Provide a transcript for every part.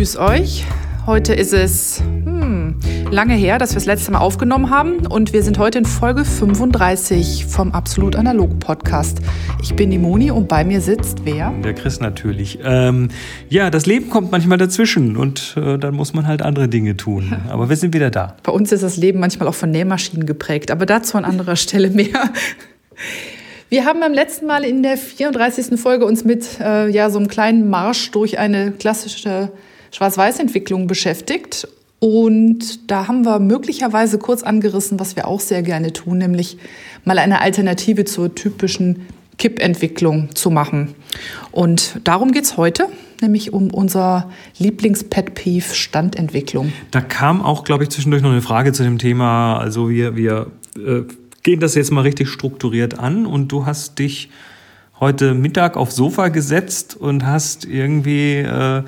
grüß euch. Heute ist es hm, lange her, dass wir das letzte Mal aufgenommen haben und wir sind heute in Folge 35 vom Absolut Analog Podcast. Ich bin die Moni und bei mir sitzt wer? Der Chris natürlich. Ähm, ja, das Leben kommt manchmal dazwischen und äh, dann muss man halt andere Dinge tun. Aber wir sind wieder da. Bei uns ist das Leben manchmal auch von Nähmaschinen geprägt, aber dazu an anderer Stelle mehr. Wir haben beim letzten Mal in der 34. Folge uns mit äh, ja, so einem kleinen Marsch durch eine klassische Schwarz-Weiß-Entwicklung beschäftigt. Und da haben wir möglicherweise kurz angerissen, was wir auch sehr gerne tun, nämlich mal eine Alternative zur typischen Kippentwicklung zu machen. Und darum geht es heute, nämlich um unser Lieblings-Pet-Peeve Standentwicklung. Da kam auch, glaube ich, zwischendurch noch eine Frage zu dem Thema. Also wir, wir äh, gehen das jetzt mal richtig strukturiert an und du hast dich heute Mittag aufs Sofa gesetzt und hast irgendwie äh,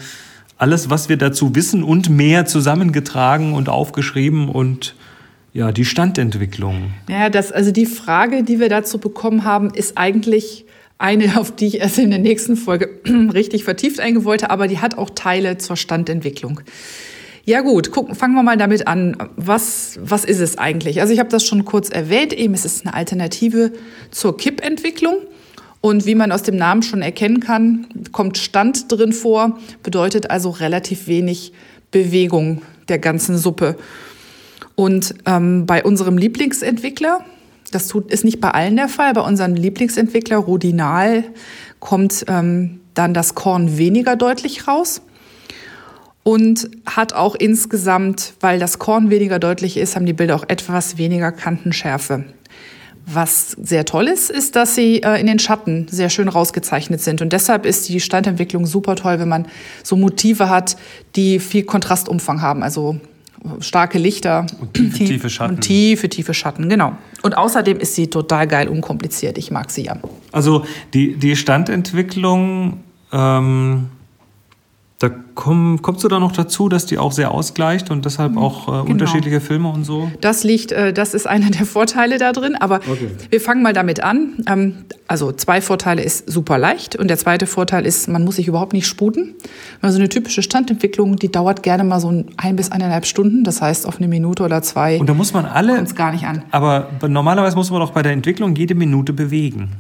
alles, was wir dazu wissen und mehr zusammengetragen und aufgeschrieben und ja, die Standentwicklung. Ja, das, also die Frage, die wir dazu bekommen haben, ist eigentlich eine, auf die ich erst in der nächsten Folge richtig vertieft eingehen wollte, aber die hat auch Teile zur Standentwicklung. Ja gut, gucken, fangen wir mal damit an. Was, was ist es eigentlich? Also ich habe das schon kurz erwähnt, eben es ist eine Alternative zur Kippentwicklung. Und wie man aus dem Namen schon erkennen kann, kommt Stand drin vor, bedeutet also relativ wenig Bewegung der ganzen Suppe. Und ähm, bei unserem Lieblingsentwickler, das tut, ist nicht bei allen der Fall, bei unserem Lieblingsentwickler Rodinal kommt ähm, dann das Korn weniger deutlich raus und hat auch insgesamt, weil das Korn weniger deutlich ist, haben die Bilder auch etwas weniger Kantenschärfe. Was sehr toll ist, ist, dass sie äh, in den Schatten sehr schön rausgezeichnet sind. Und deshalb ist die Standentwicklung super toll, wenn man so Motive hat, die viel Kontrastumfang haben. Also starke Lichter und tiefe, tief, tiefe Schatten. Und tiefe, tiefe Schatten, genau. Und außerdem ist sie total geil unkompliziert. Ich mag sie ja. Also die, die Standentwicklung ähm da komm, kommst du da noch dazu, dass die auch sehr ausgleicht und deshalb auch äh, genau. unterschiedliche Filme und so? Das liegt, äh, das ist einer der Vorteile da drin. Aber okay. wir fangen mal damit an. Ähm, also zwei Vorteile ist super leicht und der zweite Vorteil ist, man muss sich überhaupt nicht sputen. Also eine typische Standentwicklung, die dauert gerne mal so ein bis eineinhalb Stunden. Das heißt auf eine Minute oder zwei. Und da muss man alle. Gar nicht an. Aber normalerweise muss man auch bei der Entwicklung jede Minute bewegen.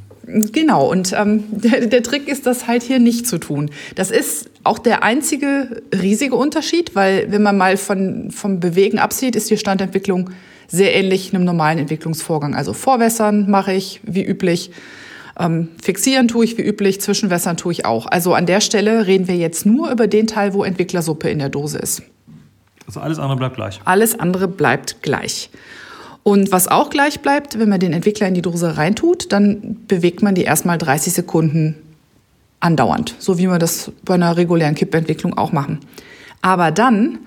Genau, und ähm, der, der Trick ist, das halt hier nicht zu tun. Das ist auch der einzige riesige Unterschied, weil wenn man mal von, vom Bewegen absieht, ist die Standentwicklung sehr ähnlich einem normalen Entwicklungsvorgang. Also Vorwässern mache ich wie üblich, ähm, fixieren tue ich wie üblich, Zwischenwässern tue ich auch. Also an der Stelle reden wir jetzt nur über den Teil, wo Entwicklersuppe in der Dose ist. Also alles andere bleibt gleich. Alles andere bleibt gleich. Und was auch gleich bleibt, wenn man den Entwickler in die Dose reintut, dann bewegt man die erstmal 30 Sekunden andauernd, so wie wir das bei einer regulären Kippentwicklung auch machen. Aber dann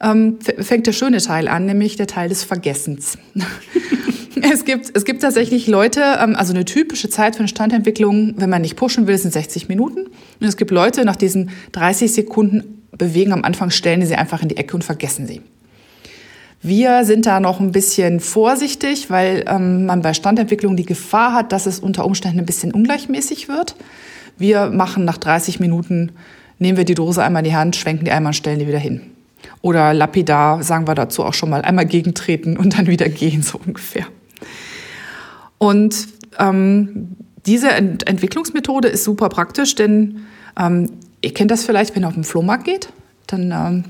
ähm, fängt der schöne Teil an, nämlich der Teil des Vergessens. es, gibt, es gibt tatsächlich Leute, ähm, also eine typische Zeit für eine Standentwicklung, wenn man nicht pushen will, sind 60 Minuten. Und es gibt Leute, nach diesen 30 Sekunden bewegen am Anfang, stellen sie einfach in die Ecke und vergessen sie. Wir sind da noch ein bisschen vorsichtig, weil ähm, man bei Standentwicklung die Gefahr hat, dass es unter Umständen ein bisschen ungleichmäßig wird. Wir machen nach 30 Minuten, nehmen wir die Dose einmal in die Hand, schwenken die einmal und stellen die wieder hin. Oder lapidar sagen wir dazu auch schon mal einmal gegentreten und dann wieder gehen, so ungefähr. Und ähm, diese Ent Entwicklungsmethode ist super praktisch, denn ähm, ihr kennt das vielleicht, wenn ihr auf den Flohmarkt geht, dann ähm,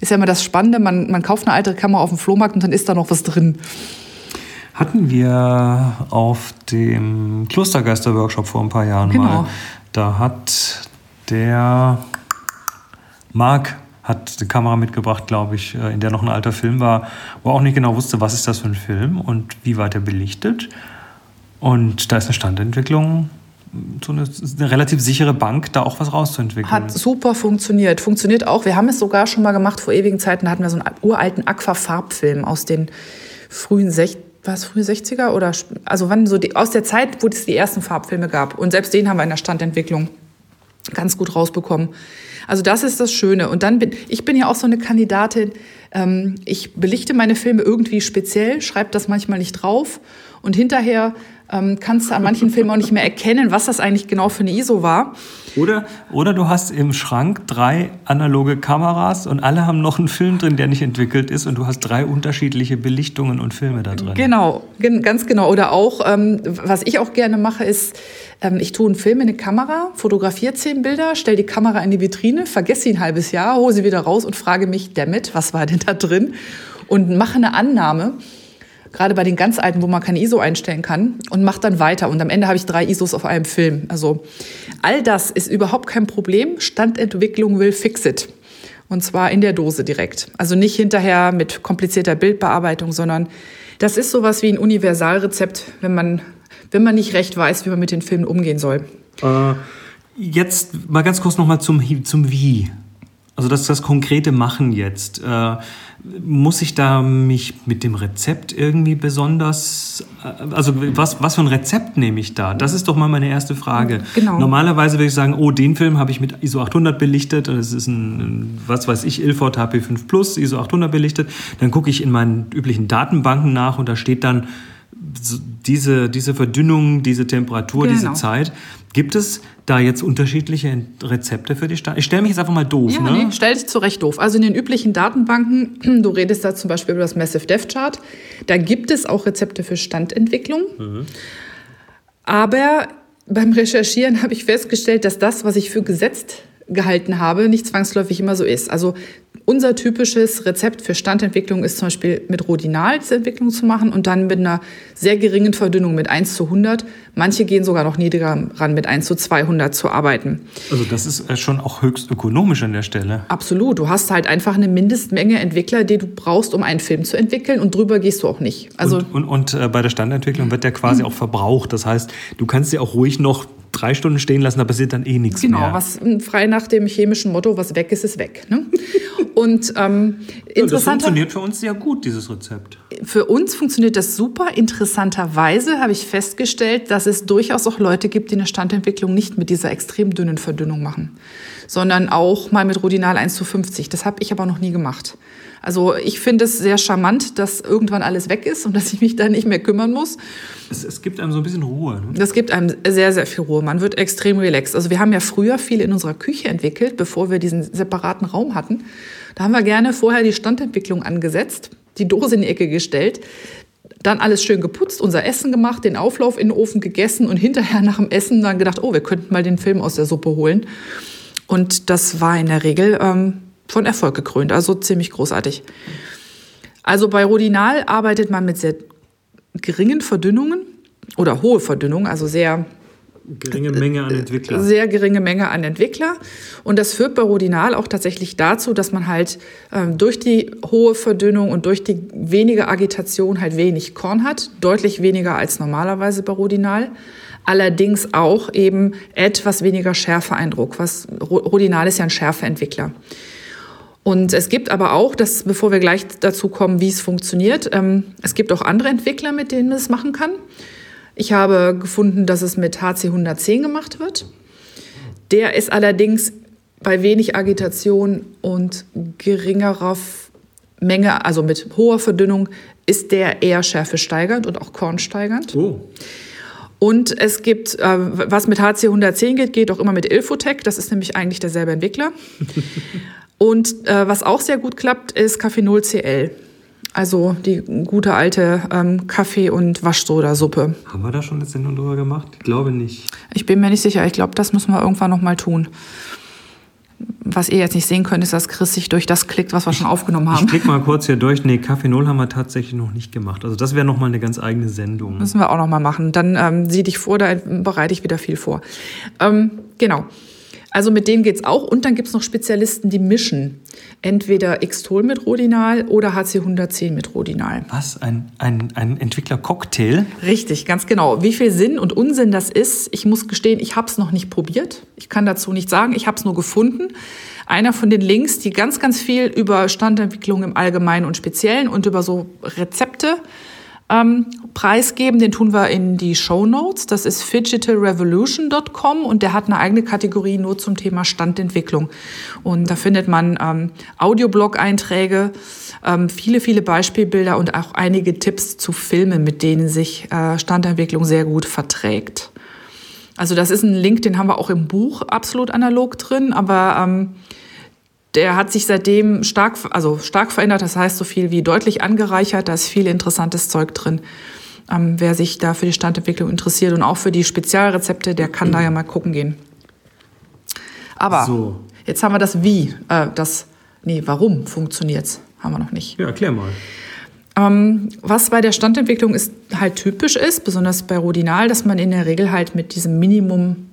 ist ja immer das Spannende, man, man kauft eine alte Kamera auf dem Flohmarkt und dann ist da noch was drin. Hatten wir auf dem Klostergeister-Workshop vor ein paar Jahren genau. mal. Da hat der Marc hat eine Kamera mitgebracht, glaube ich, äh, in der noch ein alter Film war, wo er auch nicht genau wusste, was ist das für ein Film und wie weit er belichtet. Und da ist eine Standentwicklung so eine, eine, relativ sichere Bank, da auch was rauszuentwickeln. Hat super funktioniert. Funktioniert auch. Wir haben es sogar schon mal gemacht vor ewigen Zeiten. Da hatten wir so einen uralten Aquafarbfilm aus den frühen 60 war es frühe 60er oder also wann so die, aus der Zeit, wo es die ersten Farbfilme gab. Und selbst den haben wir in der Standentwicklung ganz gut rausbekommen. Also das ist das Schöne. Und dann bin ich bin ja auch so eine Kandidatin. Ähm, ich belichte meine Filme irgendwie speziell, schreibe das manchmal nicht drauf Und hinterher ähm, kannst du an manchen Filmen auch nicht mehr erkennen, was das eigentlich genau für eine ISO war. Oder, oder du hast im Schrank drei analoge Kameras und alle haben noch einen Film drin, der nicht entwickelt ist und du hast drei unterschiedliche Belichtungen und Filme da drin. Genau, ganz genau. Oder auch, ähm, was ich auch gerne mache, ist, ähm, ich tue einen Film in eine Kamera, fotografiere zehn Bilder, stelle die Kamera in die Vitrine, vergesse sie ein halbes Jahr, hole sie wieder raus und frage mich, damit, was war denn da drin? Und mache eine Annahme gerade bei den ganz alten, wo man keine ISO einstellen kann und mache dann weiter. Und am Ende habe ich drei ISOs auf einem Film. Also all das ist überhaupt kein Problem. Standentwicklung will fix it. Und zwar in der Dose direkt. Also nicht hinterher mit komplizierter Bildbearbeitung, sondern das ist sowas wie ein Universalrezept, wenn man, wenn man nicht recht weiß, wie man mit den Filmen umgehen soll. Äh, jetzt mal ganz kurz nochmal zum, zum Wie. Also das, das konkrete Machen jetzt. Äh, muss ich da mich mit dem Rezept irgendwie besonders, äh, also was, was für ein Rezept nehme ich da? Das ist doch mal meine erste Frage. Genau. Normalerweise würde ich sagen, oh, den Film habe ich mit ISO 800 belichtet und es ist ein, was weiß ich, Ilford HP5 Plus, ISO 800 belichtet. Dann gucke ich in meinen üblichen Datenbanken nach und da steht dann diese, diese Verdünnung, diese Temperatur, genau. diese Zeit. Gibt es da jetzt unterschiedliche Rezepte für die Stadt? Ich stelle mich jetzt einfach mal doof. Ja, ne? nee, stell dich zurecht doof. Also in den üblichen Datenbanken, du redest da zum Beispiel über das Massive Dev Chart, da gibt es auch Rezepte für Standentwicklung. Mhm. Aber beim Recherchieren habe ich festgestellt, dass das, was ich für gesetzt gehalten habe, nicht zwangsläufig immer so ist. Also unser typisches Rezept für Standentwicklung ist zum Beispiel mit Rodinal diese Entwicklung zu machen und dann mit einer sehr geringen Verdünnung mit 1 zu 100. Manche gehen sogar noch niedriger ran, mit 1 zu 200 zu arbeiten. Also das ist äh, schon auch höchst ökonomisch an der Stelle. Absolut. Du hast halt einfach eine Mindestmenge Entwickler, die du brauchst, um einen Film zu entwickeln und drüber gehst du auch nicht. Also und, und, und äh, bei der Standentwicklung wird der quasi mhm. auch verbraucht. Das heißt, du kannst ja auch ruhig noch drei Stunden stehen lassen, da passiert dann eh nichts genau, mehr. Genau, was frei nach dem chemischen Motto, was weg ist, ist weg. Ne? Und ähm, ja, das funktioniert für uns sehr gut, dieses Rezept. Für uns funktioniert das super. Interessanterweise habe ich festgestellt, dass es durchaus auch Leute gibt, die eine Standentwicklung nicht mit dieser extrem dünnen Verdünnung machen, sondern auch mal mit Rodinal 1 zu 50. Das habe ich aber noch nie gemacht. Also ich finde es sehr charmant, dass irgendwann alles weg ist und dass ich mich da nicht mehr kümmern muss. Es, es gibt einem so ein bisschen Ruhe. Ne? Das gibt einem sehr, sehr viel Ruhe. Man wird extrem relaxed. Also wir haben ja früher viel in unserer Küche entwickelt, bevor wir diesen separaten Raum hatten. Da haben wir gerne vorher die Standentwicklung angesetzt, die Dose in die Ecke gestellt, dann alles schön geputzt, unser Essen gemacht, den Auflauf in den Ofen gegessen und hinterher nach dem Essen dann gedacht, oh, wir könnten mal den Film aus der Suppe holen. Und das war in der Regel ähm, von Erfolg gekrönt, also ziemlich großartig. Also bei Rodinal arbeitet man mit sehr geringen Verdünnungen oder hohe Verdünnung, also sehr geringe Menge an Entwickler. Sehr geringe Menge an Entwickler. Und das führt bei Rodinal auch tatsächlich dazu, dass man halt ähm, durch die hohe Verdünnung und durch die wenige Agitation halt wenig Korn hat. Deutlich weniger als normalerweise bei Rodinal allerdings auch eben etwas weniger Schärfeeindruck. Was Rodinal ist ja ein Schärfeentwickler. Und es gibt aber auch, das, bevor wir gleich dazu kommen, wie es funktioniert, ähm, es gibt auch andere Entwickler, mit denen man es machen kann. Ich habe gefunden, dass es mit HC 110 gemacht wird. Der ist allerdings bei wenig Agitation und geringerer Menge, also mit hoher Verdünnung, ist der eher schärfesteigernd und auch kornsteigernd. Oh. Und es gibt, äh, was mit HC 110 geht, geht auch immer mit Ilfotec. Das ist nämlich eigentlich derselbe Entwickler. Und äh, was auch sehr gut klappt, ist Kaffee 0CL. Also die gute alte ähm, Kaffee- und Waschsoda-Suppe. Haben wir da schon eine Sendung drüber gemacht? Ich glaube nicht. Ich bin mir nicht sicher. Ich glaube, das müssen wir irgendwann noch mal tun. Was ihr jetzt nicht sehen könnt, ist, dass Chris sich durch das klickt, was wir schon aufgenommen haben. Ich klicke mal kurz hier durch. Nee, Kaffee Null haben wir tatsächlich noch nicht gemacht. Also das wäre noch mal eine ganz eigene Sendung. Müssen wir auch noch mal machen. Dann ähm, sieh dich vor, da bereite ich wieder viel vor. Ähm, genau. Also mit denen geht's auch. Und dann gibt's noch Spezialisten, die mischen. Entweder Xtol mit Rodinal oder HC110 mit Rodinal. Was? Ein, ein, ein Entwickler-Cocktail? Richtig, ganz genau. Wie viel Sinn und Unsinn das ist, ich muss gestehen, ich habe es noch nicht probiert. Ich kann dazu nicht sagen, ich habe es nur gefunden. Einer von den Links, die ganz, ganz viel über Standentwicklung im Allgemeinen und Speziellen und über so Rezepte ähm, preisgeben. Den tun wir in die Show Notes. Das ist digitalrevolution.com und der hat eine eigene Kategorie nur zum Thema Standentwicklung. Und da findet man ähm, Audioblog-Einträge, ähm, viele, viele Beispielbilder und auch einige Tipps zu Filmen, mit denen sich äh, Standentwicklung sehr gut verträgt. Also das ist ein Link, den haben wir auch im Buch absolut analog drin, aber ähm, der hat sich seitdem stark, also stark verändert. Das heißt so viel wie deutlich angereichert. Da ist viel interessantes Zeug drin. Ähm, wer sich da für die Standentwicklung interessiert und auch für die Spezialrezepte, der kann da ja mal gucken gehen. Aber so. jetzt haben wir das Wie, äh, das, nee, warum funktioniert's, haben wir noch nicht. Ja, erklär mal. Ähm, was bei der Standentwicklung ist, halt typisch ist, besonders bei Rodinal, dass man in der Regel halt mit diesem Minimum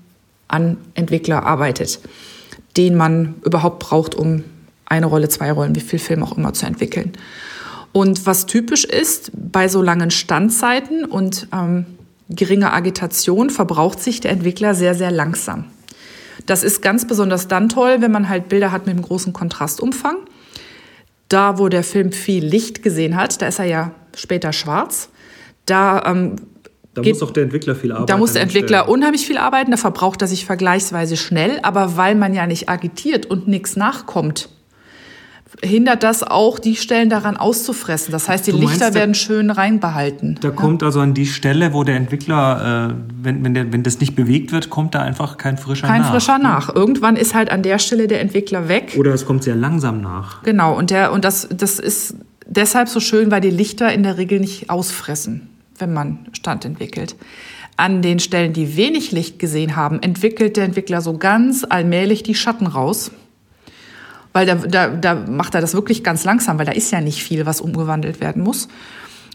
an Entwickler arbeitet den man überhaupt braucht, um eine Rolle, zwei Rollen, wie viel Film auch immer zu entwickeln. Und was typisch ist, bei so langen Standzeiten und ähm, geringer Agitation verbraucht sich der Entwickler sehr, sehr langsam. Das ist ganz besonders dann toll, wenn man halt Bilder hat mit einem großen Kontrastumfang. Da, wo der Film viel Licht gesehen hat, da ist er ja später schwarz. Da ähm, da geht, muss auch der Entwickler viel arbeiten. Da muss der Entwickler unheimlich viel arbeiten, da verbraucht er sich vergleichsweise schnell, aber weil man ja nicht agitiert und nichts nachkommt, hindert das auch, die Stellen daran auszufressen. Das heißt, die meinst, Lichter werden schön reinbehalten. Da ja? kommt also an die Stelle, wo der Entwickler, äh, wenn, wenn, der, wenn das nicht bewegt wird, kommt da einfach kein frischer kein nach. Kein frischer nach. Irgendwann ist halt an der Stelle der Entwickler weg. Oder es kommt sehr langsam nach. Genau, und, der, und das, das ist deshalb so schön, weil die Lichter in der Regel nicht ausfressen wenn man Stand entwickelt. An den Stellen, die wenig Licht gesehen haben, entwickelt der Entwickler so ganz allmählich die Schatten raus. Weil da, da, da macht er das wirklich ganz langsam, weil da ist ja nicht viel, was umgewandelt werden muss.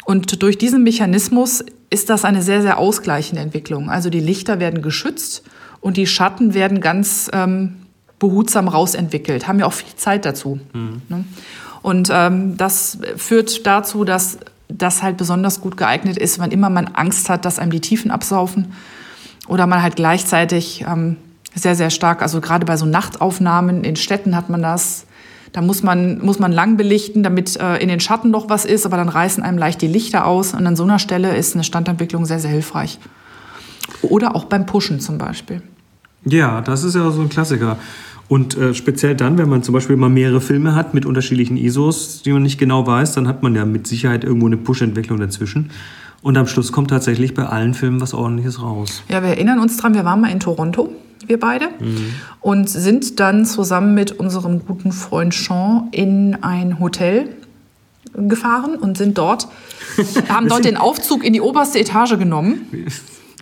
Und durch diesen Mechanismus ist das eine sehr, sehr ausgleichende Entwicklung. Also die Lichter werden geschützt und die Schatten werden ganz ähm, behutsam rausentwickelt, haben ja auch viel Zeit dazu. Mhm. Ne? Und ähm, das führt dazu, dass das halt besonders gut geeignet ist, wann immer man Angst hat, dass einem die Tiefen absaufen oder man halt gleichzeitig ähm, sehr, sehr stark, also gerade bei so Nachtaufnahmen in Städten hat man das, da muss man, muss man lang belichten, damit äh, in den Schatten noch was ist, aber dann reißen einem leicht die Lichter aus und an so einer Stelle ist eine Standentwicklung sehr, sehr hilfreich. Oder auch beim Pushen zum Beispiel. Ja, das ist ja so ein Klassiker. Und äh, speziell dann, wenn man zum Beispiel mal mehrere Filme hat mit unterschiedlichen ISOs, die man nicht genau weiß, dann hat man ja mit Sicherheit irgendwo eine Push-Entwicklung dazwischen. Und am Schluss kommt tatsächlich bei allen Filmen was Ordentliches raus. Ja, wir erinnern uns dran, wir waren mal in Toronto, wir beide, mhm. und sind dann zusammen mit unserem guten Freund Sean in ein Hotel gefahren und sind dort, haben dort den Aufzug in die oberste Etage genommen.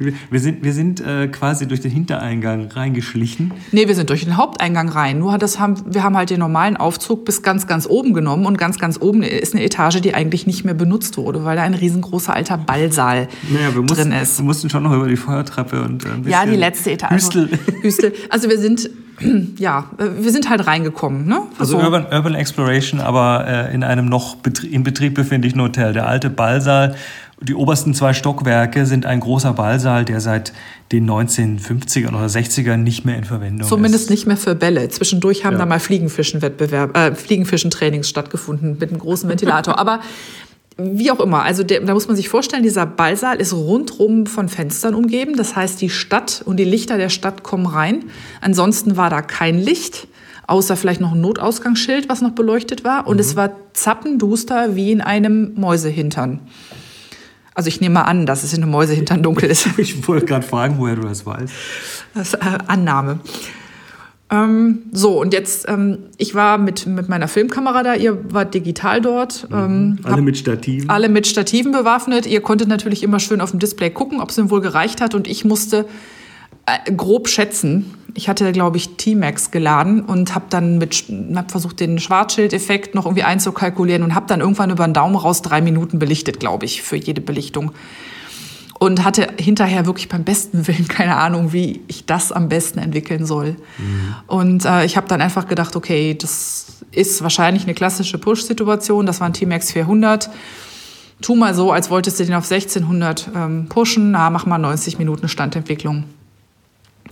Wir sind, wir sind äh, quasi durch den Hintereingang reingeschlichen. Nee, wir sind durch den Haupteingang rein. Nur das haben, wir haben halt den normalen Aufzug bis ganz, ganz oben genommen. Und ganz, ganz oben ist eine Etage, die eigentlich nicht mehr benutzt wurde, weil da ein riesengroßer alter Ballsaal naja, wir mussten, drin ist. Wir mussten schon noch über die Feuertreppe und äh, ein bisschen Ja, die letzte Etage. Hüstel. Hüstel. Also wir sind, ja, wir sind halt reingekommen. Ne? Also so. Urban, Urban Exploration, aber äh, in einem noch in Betrieb befindlichen Hotel. Der alte Ballsaal die obersten zwei Stockwerke sind ein großer Ballsaal, der seit den 1950ern oder 60ern nicht mehr in Verwendung Zumindest ist. Zumindest nicht mehr für Bälle. Zwischendurch haben ja. da mal Fliegenfischenwettbewerb, äh, Fliegenfischentrainings stattgefunden mit einem großen Ventilator. Aber wie auch immer, also der, da muss man sich vorstellen, dieser Ballsaal ist rundrum von Fenstern umgeben. Das heißt, die Stadt und die Lichter der Stadt kommen rein. Ansonsten war da kein Licht, außer vielleicht noch ein Notausgangsschild, was noch beleuchtet war. Und mhm. es war zappenduster wie in einem Mäusehintern. Also ich nehme mal an, dass es in einem Mäusehintern dunkel ist. Ich wollte gerade fragen, woher du das weißt. Das ist äh, Annahme. Ähm, so, und jetzt, ähm, ich war mit, mit meiner Filmkamera da, ihr wart digital dort. Mhm. Ähm, alle mit Stativen. Alle mit Stativen bewaffnet. Ihr konntet natürlich immer schön auf dem Display gucken, ob es ihm wohl gereicht hat. Und ich musste äh, grob schätzen. Ich hatte, glaube ich, T-Max geladen und habe dann mit, hab versucht, den Schwarzschildeffekt noch irgendwie einzukalkulieren und habe dann irgendwann über den Daumen raus drei Minuten belichtet, glaube ich, für jede Belichtung. Und hatte hinterher wirklich beim besten Willen keine Ahnung, wie ich das am besten entwickeln soll. Mhm. Und äh, ich habe dann einfach gedacht, okay, das ist wahrscheinlich eine klassische Push-Situation. Das war ein T-Max 400 tu mal so, als wolltest du den auf 1600 ähm, pushen, na, mach mal 90 Minuten Standentwicklung.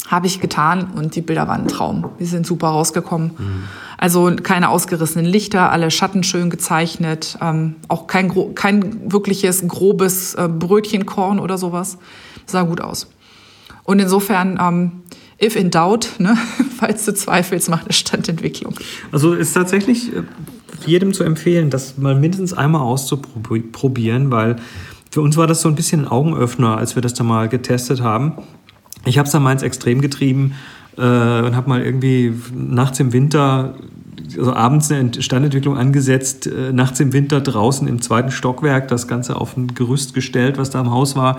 Habe ich getan und die Bilder waren ein Traum. Die sind super rausgekommen. Mhm. Also keine ausgerissenen Lichter, alle Schatten schön gezeichnet, ähm, auch kein, kein wirkliches grobes äh, Brötchenkorn oder sowas. Sah gut aus. Und insofern, ähm, if in doubt, ne, falls du zweifelst, mach eine Standentwicklung. Also ist tatsächlich äh, jedem zu empfehlen, das mal mindestens einmal auszuprobieren, weil für uns war das so ein bisschen ein Augenöffner, als wir das da mal getestet haben. Ich habe es dann meins extrem getrieben äh, und habe mal irgendwie nachts im Winter, also abends eine Standentwicklung angesetzt, äh, nachts im Winter draußen im zweiten Stockwerk das Ganze auf ein Gerüst gestellt, was da im Haus war,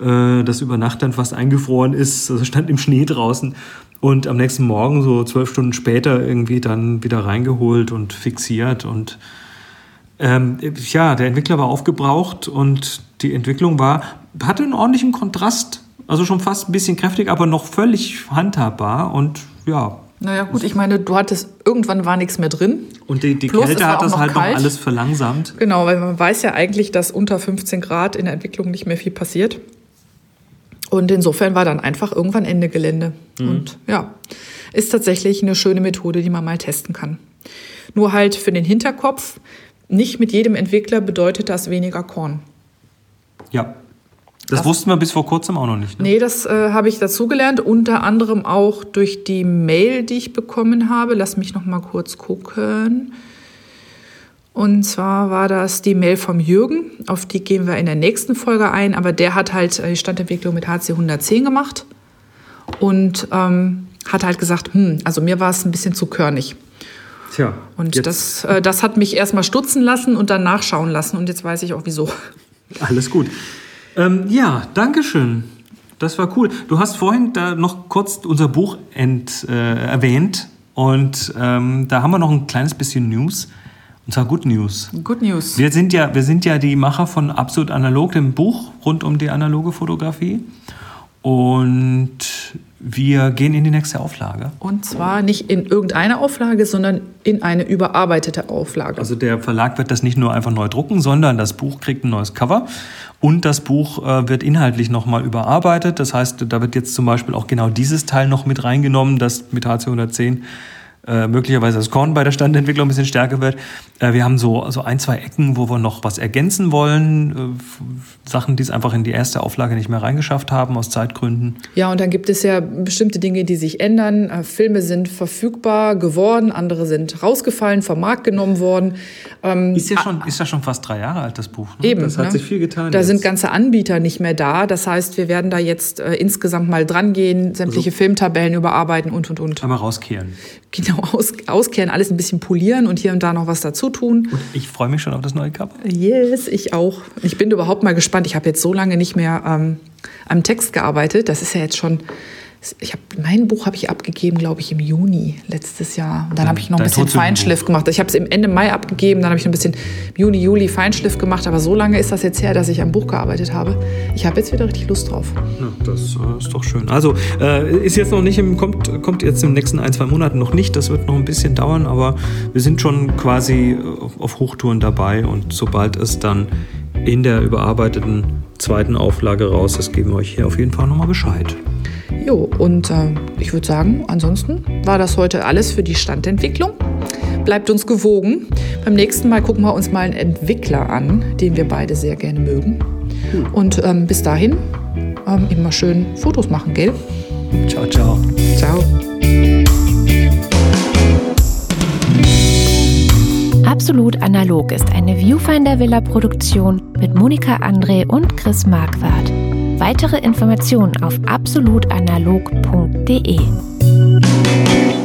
äh, das über Nacht dann fast eingefroren ist, also stand im Schnee draußen und am nächsten Morgen, so zwölf Stunden später, irgendwie dann wieder reingeholt und fixiert und ähm, ja, der Entwickler war aufgebraucht und die Entwicklung war, hatte einen ordentlichen Kontrast. Also schon fast ein bisschen kräftig, aber noch völlig handhabbar und ja. Naja, gut, ich meine, du hattest, irgendwann war nichts mehr drin. Und die, die Plus, Kälte hat das halt kalt. noch alles verlangsamt. Genau, weil man weiß ja eigentlich, dass unter 15 Grad in der Entwicklung nicht mehr viel passiert. Und insofern war dann einfach irgendwann Ende Gelände. Mhm. Und ja, ist tatsächlich eine schöne Methode, die man mal testen kann. Nur halt für den Hinterkopf, nicht mit jedem Entwickler bedeutet das weniger Korn. Ja. Das, das wussten wir bis vor kurzem auch noch nicht. Ne? Nee, das äh, habe ich dazugelernt, unter anderem auch durch die Mail, die ich bekommen habe. Lass mich noch mal kurz gucken. Und zwar war das die Mail vom Jürgen, auf die gehen wir in der nächsten Folge ein, aber der hat halt äh, die Standentwicklung mit HC 110 gemacht und ähm, hat halt gesagt, hm, also mir war es ein bisschen zu körnig. Tja. Und das, äh, das hat mich erstmal stutzen lassen und dann nachschauen lassen. Und jetzt weiß ich auch wieso. Alles gut. Ähm, ja, danke schön. Das war cool. Du hast vorhin da noch kurz unser Buch ent, äh, erwähnt. Und ähm, da haben wir noch ein kleines bisschen News. Und zwar Good News. Good News. Wir sind ja, wir sind ja die Macher von Absolut Analog, dem Buch rund um die analoge Fotografie. Und wir gehen in die nächste Auflage. Und zwar nicht in irgendeine Auflage, sondern in eine überarbeitete Auflage. Also der Verlag wird das nicht nur einfach neu drucken, sondern das Buch kriegt ein neues Cover und das Buch äh, wird inhaltlich nochmal überarbeitet. Das heißt, da wird jetzt zum Beispiel auch genau dieses Teil noch mit reingenommen, das mit HC 110 äh, möglicherweise das Korn bei der Standentwicklung ein bisschen stärker wird. Äh, wir haben so, so ein, zwei Ecken, wo wir noch was ergänzen wollen. Äh, Sachen, die es einfach in die erste Auflage nicht mehr reingeschafft haben, aus Zeitgründen. Ja, und dann gibt es ja bestimmte Dinge, die sich ändern. Äh, Filme sind verfügbar geworden, andere sind rausgefallen, vom Markt genommen worden. Ähm, ist, ja schon, ist ja schon fast drei Jahre alt, das Buch. Ne? Eben. Das hat ne? sich viel getan. Da jetzt. sind ganze Anbieter nicht mehr da. Das heißt, wir werden da jetzt äh, insgesamt mal dran gehen, sämtliche also, Filmtabellen überarbeiten und, und, und. Einmal rauskehren. Genau, aus, auskehren, alles ein bisschen polieren und hier und da noch was dazu tun. Und ich freue mich schon auf das neue Cover. Yes, ich auch. Ich bin überhaupt mal gespannt. Ich habe jetzt so lange nicht mehr ähm, am Text gearbeitet. Das ist ja jetzt schon ich habe mein Buch habe ich abgegeben, glaube ich, im Juni letztes Jahr. Und dann habe ich noch ein bisschen Feinschliff gemacht. Ich habe es im Ende Mai abgegeben, dann habe ich noch ein bisschen Juni, Juli Feinschliff gemacht. Aber so lange ist das jetzt her, dass ich am Buch gearbeitet habe. Ich habe jetzt wieder richtig Lust drauf. Ja, das äh, ist doch schön. Also äh, ist jetzt noch nicht im, kommt, kommt jetzt im nächsten ein, zwei Monaten noch nicht. Das wird noch ein bisschen dauern, aber wir sind schon quasi auf Hochtouren dabei und sobald es dann in der überarbeiteten zweiten Auflage raus ist, geben wir euch hier auf jeden Fall nochmal Bescheid. Jo, und äh, ich würde sagen, ansonsten war das heute alles für die Standentwicklung. Bleibt uns gewogen. Beim nächsten Mal gucken wir uns mal einen Entwickler an, den wir beide sehr gerne mögen. Cool. Und ähm, bis dahin ähm, immer schön Fotos machen, gell? Ciao, ciao. Ciao. Absolut Analog ist eine Viewfinder Villa Produktion mit Monika André und Chris Marquardt. Weitere Informationen auf absolutanalog.de.